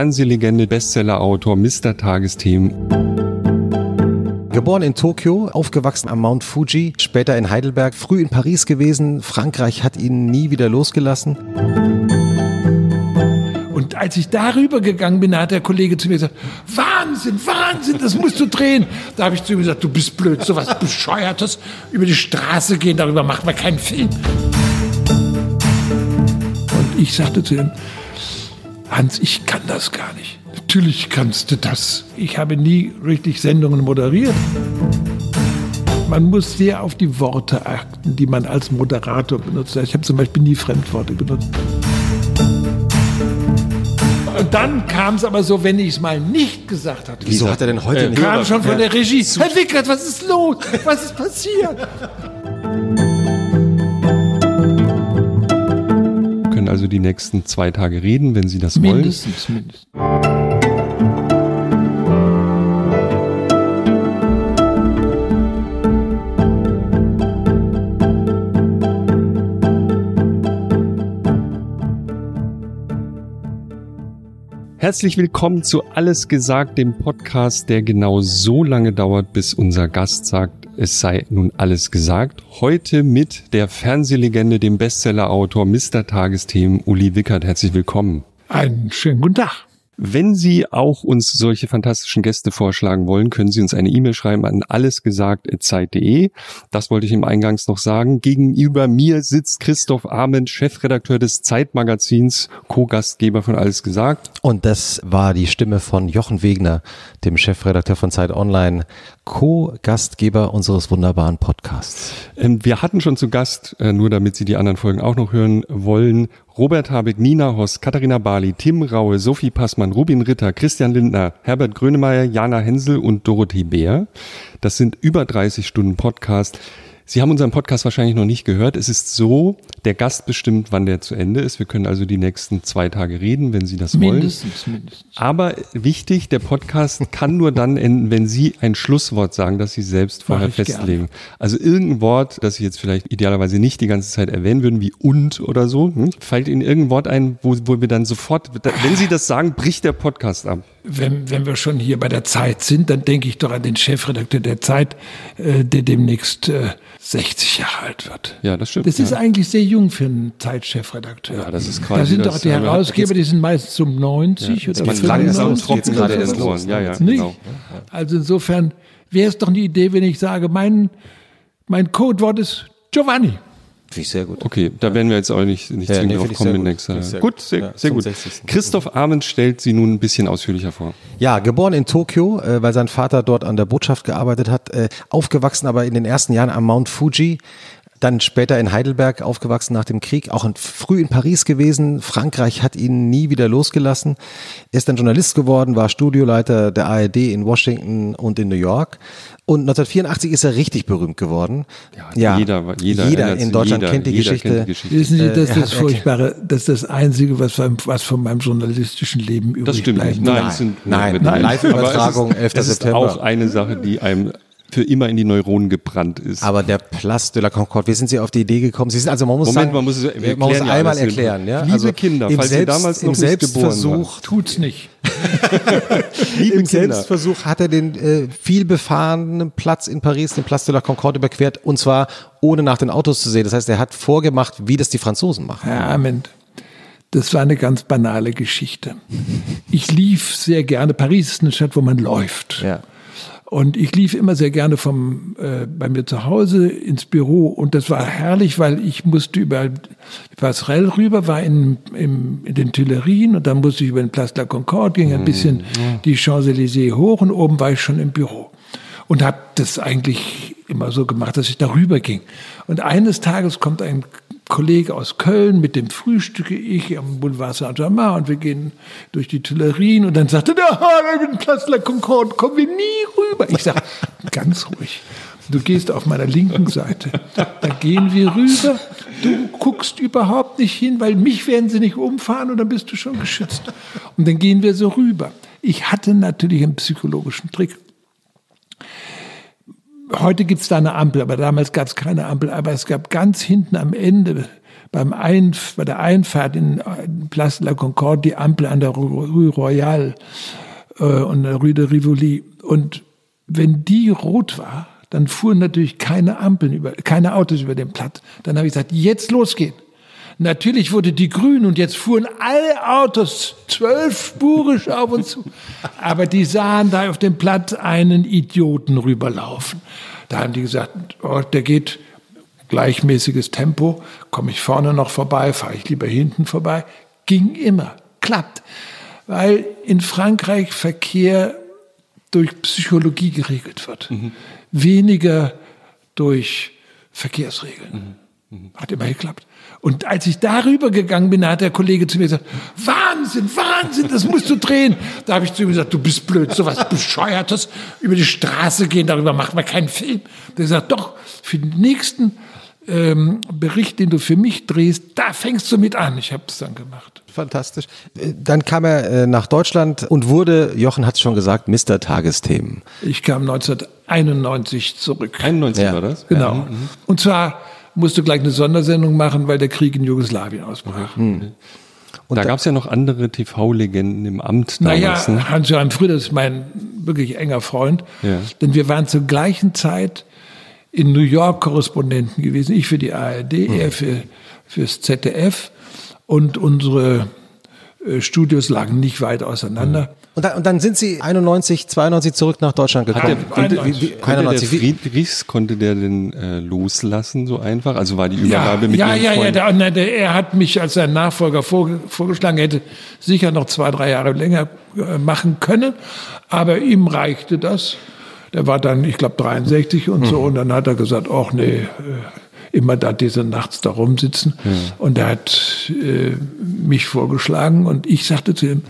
Fernsehlegende, Bestsellerautor, Mr. Tagesthemen. Geboren in Tokio, aufgewachsen am Mount Fuji, später in Heidelberg, früh in Paris gewesen. Frankreich hat ihn nie wieder losgelassen. Und als ich darüber gegangen bin, hat der Kollege zu mir gesagt, Wahnsinn, Wahnsinn, das musst du drehen. Da habe ich zu ihm gesagt, du bist blöd, so was Bescheuertes. Über die Straße gehen, darüber machen wir keinen Film. Und ich sagte zu ihm, Hans, ich kann das gar nicht. Natürlich kannst du das. Ich habe nie richtig Sendungen moderiert. Man muss sehr auf die Worte achten, die man als Moderator benutzt. Ich habe zum Beispiel nie Fremdworte benutzt. Und dann kam es aber so, wenn ich es mal nicht gesagt hatte. Wieso hat er denn heute äh, nicht? Kam schon von der Regie. Herr Wickert, was ist los? Was ist passiert? Also die nächsten zwei Tage reden, wenn Sie das wollen. Mindestens, mindestens. Herzlich willkommen zu Alles gesagt, dem Podcast, der genau so lange dauert, bis unser Gast sagt, es sei nun alles gesagt. Heute mit der Fernsehlegende, dem Bestsellerautor Mr. Tagesthemen Uli Wickert. Herzlich willkommen. Einen schönen guten Tag. Wenn Sie auch uns solche fantastischen Gäste vorschlagen wollen, können Sie uns eine E-Mail schreiben an allesgesagt.zeit.de. Das wollte ich im Eingangs noch sagen. Gegenüber mir sitzt Christoph Ahmed, Chefredakteur des Zeitmagazins, Co-Gastgeber von Alles gesagt. Und das war die Stimme von Jochen Wegner, dem Chefredakteur von Zeit Online, Co-Gastgeber unseres wunderbaren Podcasts. Ähm, wir hatten schon zu Gast, äh, nur damit Sie die anderen Folgen auch noch hören wollen, Robert Habeck, Nina Hoss, Katharina Barley, Tim Raue, Sophie Passmann, Rubin Ritter, Christian Lindner, Herbert Grönemeyer, Jana Hensel und Dorothee Bär. Das sind über 30 Stunden Podcast. Sie haben unseren Podcast wahrscheinlich noch nicht gehört. Es ist so, der Gast bestimmt, wann der zu Ende ist. Wir können also die nächsten zwei Tage reden, wenn Sie das wollen. Mindestens, mindestens. Aber wichtig, der Podcast kann nur dann enden, wenn Sie ein Schlusswort sagen, das Sie selbst vorher festlegen. Also irgendein Wort, das Sie jetzt vielleicht idealerweise nicht die ganze Zeit erwähnen würden, wie und oder so. Hm? Fällt Ihnen irgendein Wort ein, wo, wo wir dann sofort, wenn Sie das sagen, bricht der Podcast ab. Wenn, wenn wir schon hier bei der Zeit sind, dann denke ich doch an den Chefredakteur der Zeit, äh, der demnächst äh, 60 Jahre alt wird. Ja, das stimmt. Das ist ja. eigentlich sehr jung für einen Zeitchefredakteur. Ja, das ist Da quasi sind das, doch die äh, Herausgeber, die sind meistens um 90 oder geht's langsam 95 trocken gerade so. erst los. Ja, ja, Nicht? genau. Also insofern wäre es doch eine Idee, wenn ich sage, mein, mein Codewort ist Giovanni. Finde ich sehr gut. Okay, da werden wir jetzt auch nicht, nicht Ja, zwingend nee, drauf kommen sehr in gut. nächster ich sehr Gut, gut. sehr, Ja, sehr gut. 60. Christoph Ahmed stellt Sie nun ein bisschen ausführlicher vor. Ja, geboren in Tokio, äh, weil sein Vater dort an der Botschaft gearbeitet hat, äh, aufgewachsen aber in den ersten Jahren am Mount Fuji, dann später in Heidelberg aufgewachsen nach dem Krieg, auch in, früh in Paris gewesen. Frankreich hat ihn nie wieder losgelassen. Er ist dann Journalist geworden, war Studioleiter der ARD in Washington und in New York. Und 1984 ist er richtig berühmt geworden. Ja, jeder- jeder erinnert in Deutschland jeder- kennt die jeder Geschichte. kennt die Geschichte. Wissen Sie, Äh, das ist das Furchtbare, das ist das Einzige, was, was von meinem journalistischen Leben übrig Das stimmt bleibt. nicht. Nein, Nein, nein, nein. Live-Übertragung, Aber es 11. ist, es ist September. auch eine Sache, die einem für immer in die Neuronen gebrannt ist. Aber der Place de la Concorde, wie sind Sie auf die Idee gekommen? Sie sind also, man muss Moment, sagen, man muss es- wir man muss erklären ja einmal erklären, ja. Liebe also Kinder, im falls Sie Selbst, damals noch im nicht geboren waren. Selbstversuch, Tut's nicht. Liebe im Kinder, Selbstversuch hat er den äh, viel befahrenen Platz in Paris, den Place de la Concorde überquert und zwar ohne nach den Autos zu sehen. Das heißt, er hat vorgemacht, wie das die Franzosen machen. Herr Ament, das war eine ganz banale Geschichte. Ich lief sehr gerne, Paris ist eine Stadt, wo man läuft. Ja. Und ich lief immer sehr gerne vom, äh, bei mir zu Hause ins Büro und das war herrlich, weil ich musste über Passerelle rüber, war in, im, in den Tuilerien und dann musste ich über den Place de la Concorde, ging ein bisschen die Champs-Élysées hoch und oben war ich schon im Büro. Und habe das eigentlich immer so gemacht, dass ich darüber ging. Und eines Tages kommt ein Kollege aus Köln, mit dem frühstücke ich am Boulevard Saint-Germain und wir gehen durch die Tuilerien und dann sagte der, mit dem Place la Concorde kommen wir nie rüber. Ich sage, ganz ruhig. Du gehst auf meiner linken Seite. Da gehen wir rüber. Du guckst überhaupt nicht hin, weil mich werden sie nicht umfahren und dann bist du schon geschützt. Und dann gehen wir so rüber. Ich hatte natürlich einen psychologischen Trick. Heute gibt's da eine Ampel, aber damals gab's keine Ampel. Aber es gab ganz hinten am Ende beim Einf bei der Einfahrt in, in Place de la Concorde die Ampel an der Rue Royale äh, und der Rue de Rivoli. Und wenn die rot war, dann fuhren natürlich keine Ampeln über, keine Autos über den Platz. Dann habe ich gesagt, jetzt losgehen. Natürlich wurde die grün und jetzt fuhren alle Autos zwölfspurig auf und zu. Aber die sahen da auf dem Platz einen Idioten rüberlaufen. Da haben die gesagt, oh, der geht gleichmäßiges Tempo, komme ich vorne noch vorbei, fahre ich lieber hinten vorbei. Ging immer, klappt. Weil in Frankreich Verkehr durch Psychologie geregelt wird. Mhm. Weniger durch Verkehrsregeln. Mhm. Mhm. Hat immer geklappt. Und als ich darüber gegangen bin, hat der Kollege zu mir gesagt, Wahnsinn, Wahnsinn, das musst du drehen. Da habe ich zu ihm gesagt, du bist blöd, so was Bescheuertes, über die Straße gehen, darüber macht man keinen Film. Der sagt, doch, für den nächsten ähm, Bericht, den du für mich drehst, da fängst du mit an. Ich habe es dann gemacht. Fantastisch. Äh, dann kam er äh, nach Deutschland und wurde, Jochen hat es schon gesagt, Mr. Tagesthemen. Ich kam 1991 zurück. 91 ja. war das? Genau. Ja. Mhm. Und zwar musste gleich eine Sondersendung machen, weil der Krieg in Jugoslawien ausbrach. Mhm. Und da, da gab es ja noch andere TV-Legenden im Amt damals. Naja, ne? Hans-Johann Frieder ist mein wirklich enger Freund. Ja. Denn wir waren zur gleichen Zeit in New York Korrespondenten gewesen. Ich für die ARD, mhm. er für, fürs ZDF. Und unsere Studios lagen nicht weit auseinander. Mhm. Und, da, und, dann sind Sie 91, 92 zurück nach Deutschland gekommen. Der, konnte, wie, wie, konnte der Friedrichs, konnte der denn äh, loslassen so einfach? Also war die Übergabe ja, mit Ja, ja, ja. Der, der, der, er hat mich als sein Nachfolger vor, vorgeschlagen. Er hätte sicher noch zwei, drei Jahre länger äh, machen können. Aber ihm reichte das. Der war dann, ich glaube, 63 und mhm. so. Und dann hat er gesagt, ach nee, äh, immer da diese nachts da rumsitzen. Mhm. Und er hat äh, mich vorgeschlagen und ich sagte zu ihm,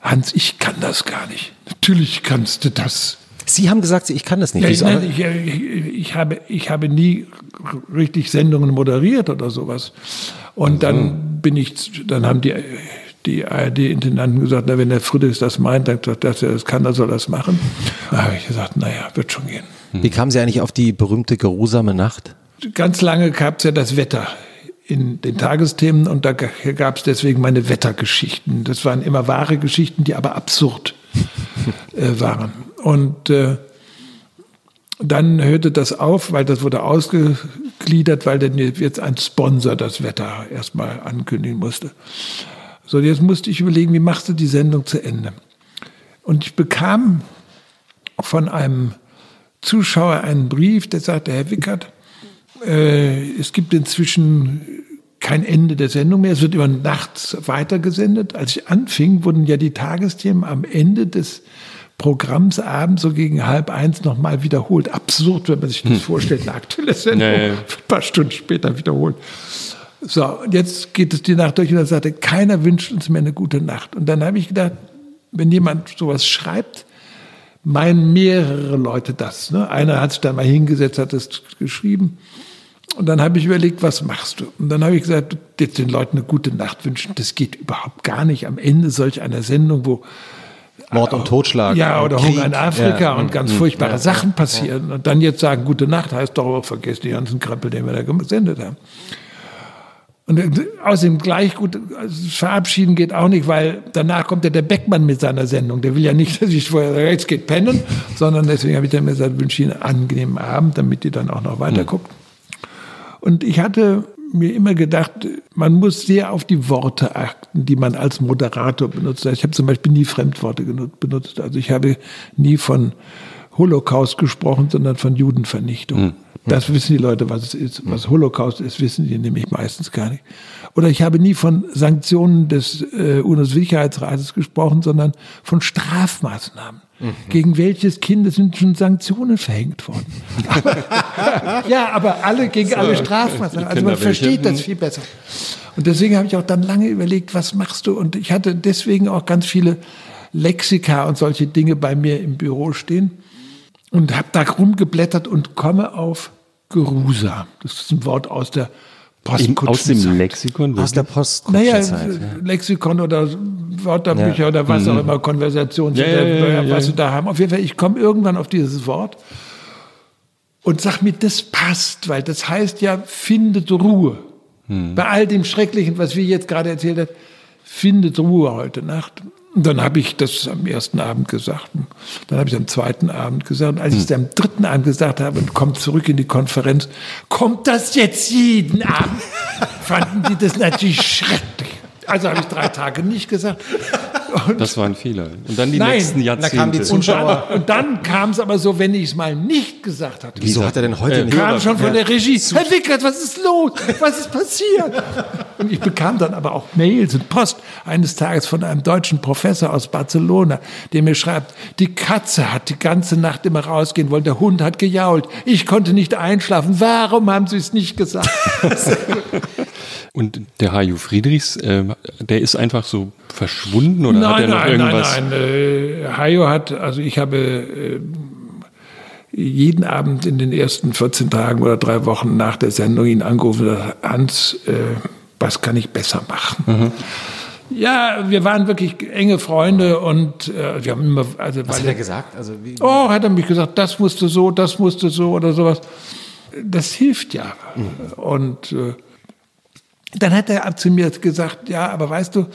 Hans, ich kann das gar nicht. Natürlich kannst du das. Sie haben gesagt, ich kann das nicht. Ja, ich, nein, ich, ich, ich, habe, ich habe nie richtig Sendungen moderiert oder sowas. Und dann mhm. bin ich, dann haben die, die ARD-Intendanten gesagt, na, wenn der Friedrichs das meint, dann dass er das kann, dann soll er das machen. Da habe ich gesagt, naja, wird schon gehen. Wie kamen Sie eigentlich auf die berühmte geruhsame Nacht? Ganz lange gab es ja das Wetter in den Tagesthemen und da gab es deswegen meine Wettergeschichten. Das waren immer wahre Geschichten, die aber absurd äh, waren. Und äh, dann hörte das auf, weil das wurde ausgegliedert, weil dann jetzt ein Sponsor das Wetter erstmal ankündigen musste. So, jetzt musste ich überlegen, wie machst du die Sendung zu Ende? Und ich bekam von einem Zuschauer einen Brief, der sagte, Herr Wickert, äh, es gibt inzwischen kein Ende der Sendung mehr. Es wird immer nachts weitergesendet. Als ich anfing, wurden ja die Tagesthemen am Ende des Programms abends so gegen halb eins nochmal wiederholt. Absurd, wenn man sich das hm. vorstellt, eine aktuelle Sendung nee. ein paar Stunden später wiederholt. So, und jetzt geht es die Nacht durch und er sagte, keiner wünscht uns mehr eine gute Nacht. Und dann habe ich gedacht, wenn jemand sowas schreibt, meinen mehrere Leute das. Ne? Einer hat sich dann mal hingesetzt, hat es geschrieben. Und dann habe ich überlegt, was machst du? Und dann habe ich gesagt, jetzt den Leuten eine gute Nacht wünschen, das geht überhaupt gar nicht. Am Ende solch einer Sendung, wo Mord und Totschlag. Ja, oder Krieg. Hunger in Afrika ja. und ganz furchtbare ja. Sachen passieren. Und dann jetzt sagen, gute Nacht heißt doch, vergesst die ganzen Krempel, den wir da gesendet haben. Und außerdem gleich gut, also verabschieden geht auch nicht, weil danach kommt ja der Beckmann mit seiner Sendung. Der will ja nicht, dass ich vorher rechts geht pennen, sondern deswegen habe ich dann mir gesagt, wünsche Ihnen einen angenehmen Abend, damit die dann auch noch weiter guckt. Und ich hatte mir immer gedacht, man muss sehr auf die Worte achten, die man als Moderator benutzt. Ich habe zum Beispiel nie Fremdworte benutzt. Also ich habe nie von Holocaust gesprochen, sondern von Judenvernichtung. Mhm. Das wissen die Leute, was es ist. Was Holocaust ist, wissen die nämlich meistens gar nicht. Oder ich habe nie von Sanktionen des äh, UNO-Sicherheitsrates gesprochen, sondern von Strafmaßnahmen. Mhm. Gegen welches Kind sind schon Sanktionen verhängt worden? Aber, ja, aber alle gegen so, alle Strafmaßnahmen. Also man versteht das viel besser. Und deswegen habe ich auch dann lange überlegt, was machst du? Und ich hatte deswegen auch ganz viele Lexika und solche Dinge bei mir im Büro stehen und habe da rumgeblättert und komme auf Gerusa. Das ist ein Wort aus der Postkutschenzeit. Aus dem Lexikon? Aus der Postkutschenzeit. Naja, ja. Lexikon oder Wörterbücher ja. oder was auch mhm. immer, Konversationen, ja, was sie da haben. Auf jeden Fall, ich komme irgendwann auf dieses Wort und sag mir, das passt, weil das heißt ja, findet Ruhe. Hm. Bei all dem Schrecklichen, was wir jetzt gerade erzählt haben, findet Ruhe heute Nacht. Und dann habe ich das am ersten Abend gesagt. Dann habe ich am zweiten Abend gesagt. Als ich es am dritten Abend gesagt habe und kommt zurück in die Konferenz, kommt das jetzt jeden Abend? Fanden die das natürlich schrecklich. Also habe ich drei Tage nicht gesagt. Und das war ein Fehler. Und dann die nein, nächsten Jahrzehnte. Da kamen die Zuschauer. Und dann, dann kam es aber so, wenn ich es mal nicht gesagt hatte. Wieso hat er denn heute äh, nicht? Kam schon von der Regie. Herr Wickert, was ist los? Was ist passiert? Und ich bekam dann aber auch Mails und Post eines Tages von einem deutschen Professor aus Barcelona, der mir schreibt, die Katze hat die ganze Nacht immer rausgehen wollen, der Hund hat gejault, ich konnte nicht einschlafen. Warum haben Sie es nicht gesagt? Und der Haju Friedrichs, äh, der ist einfach so verschwunden oder nein, hat er noch nein, irgendwas? Nein, nein, äh, Hajo hat, also ich habe äh, jeden Abend in den ersten 14 Tagen oder drei Wochen nach der Sendung ihn angerufen Hans, äh, was kann ich besser machen? Mhm. Ja, wir waren wirklich enge Freunde und äh, wir haben immer. Also, Was hat er gesagt? Also, wie, oh, hat er mich gesagt, das musste so, das musste so oder sowas. Das hilft ja. Mhm. Und äh, dann hat er zu mir gesagt, ja, aber weißt du,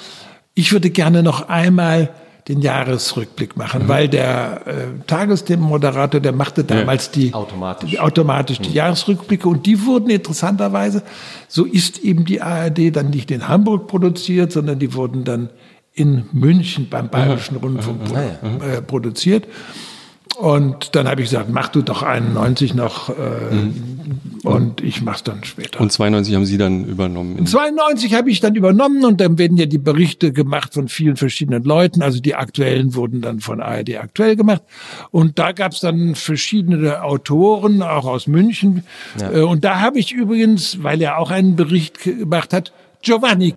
ich würde gerne noch einmal den Jahresrückblick machen, mhm. weil der äh, Tagesthemenmoderator, der machte damals ja. die automatisch, die, automatisch mhm. die Jahresrückblicke und die wurden interessanterweise, so ist eben die ARD dann nicht in Hamburg produziert, sondern die wurden dann in München beim Bayerischen Rundfunk ah, ja. äh, produziert. Und dann habe ich gesagt, mach du doch 91 noch äh, mhm. und ich mach's dann später. Und 92 haben Sie dann übernommen? 92 habe ich dann übernommen und dann werden ja die Berichte gemacht von vielen verschiedenen Leuten. Also die aktuellen wurden dann von ARD aktuell gemacht. Und da gab's dann verschiedene Autoren, auch aus München. Ja. Äh, und da habe ich übrigens, weil er auch einen Bericht gemacht hat, Giovanni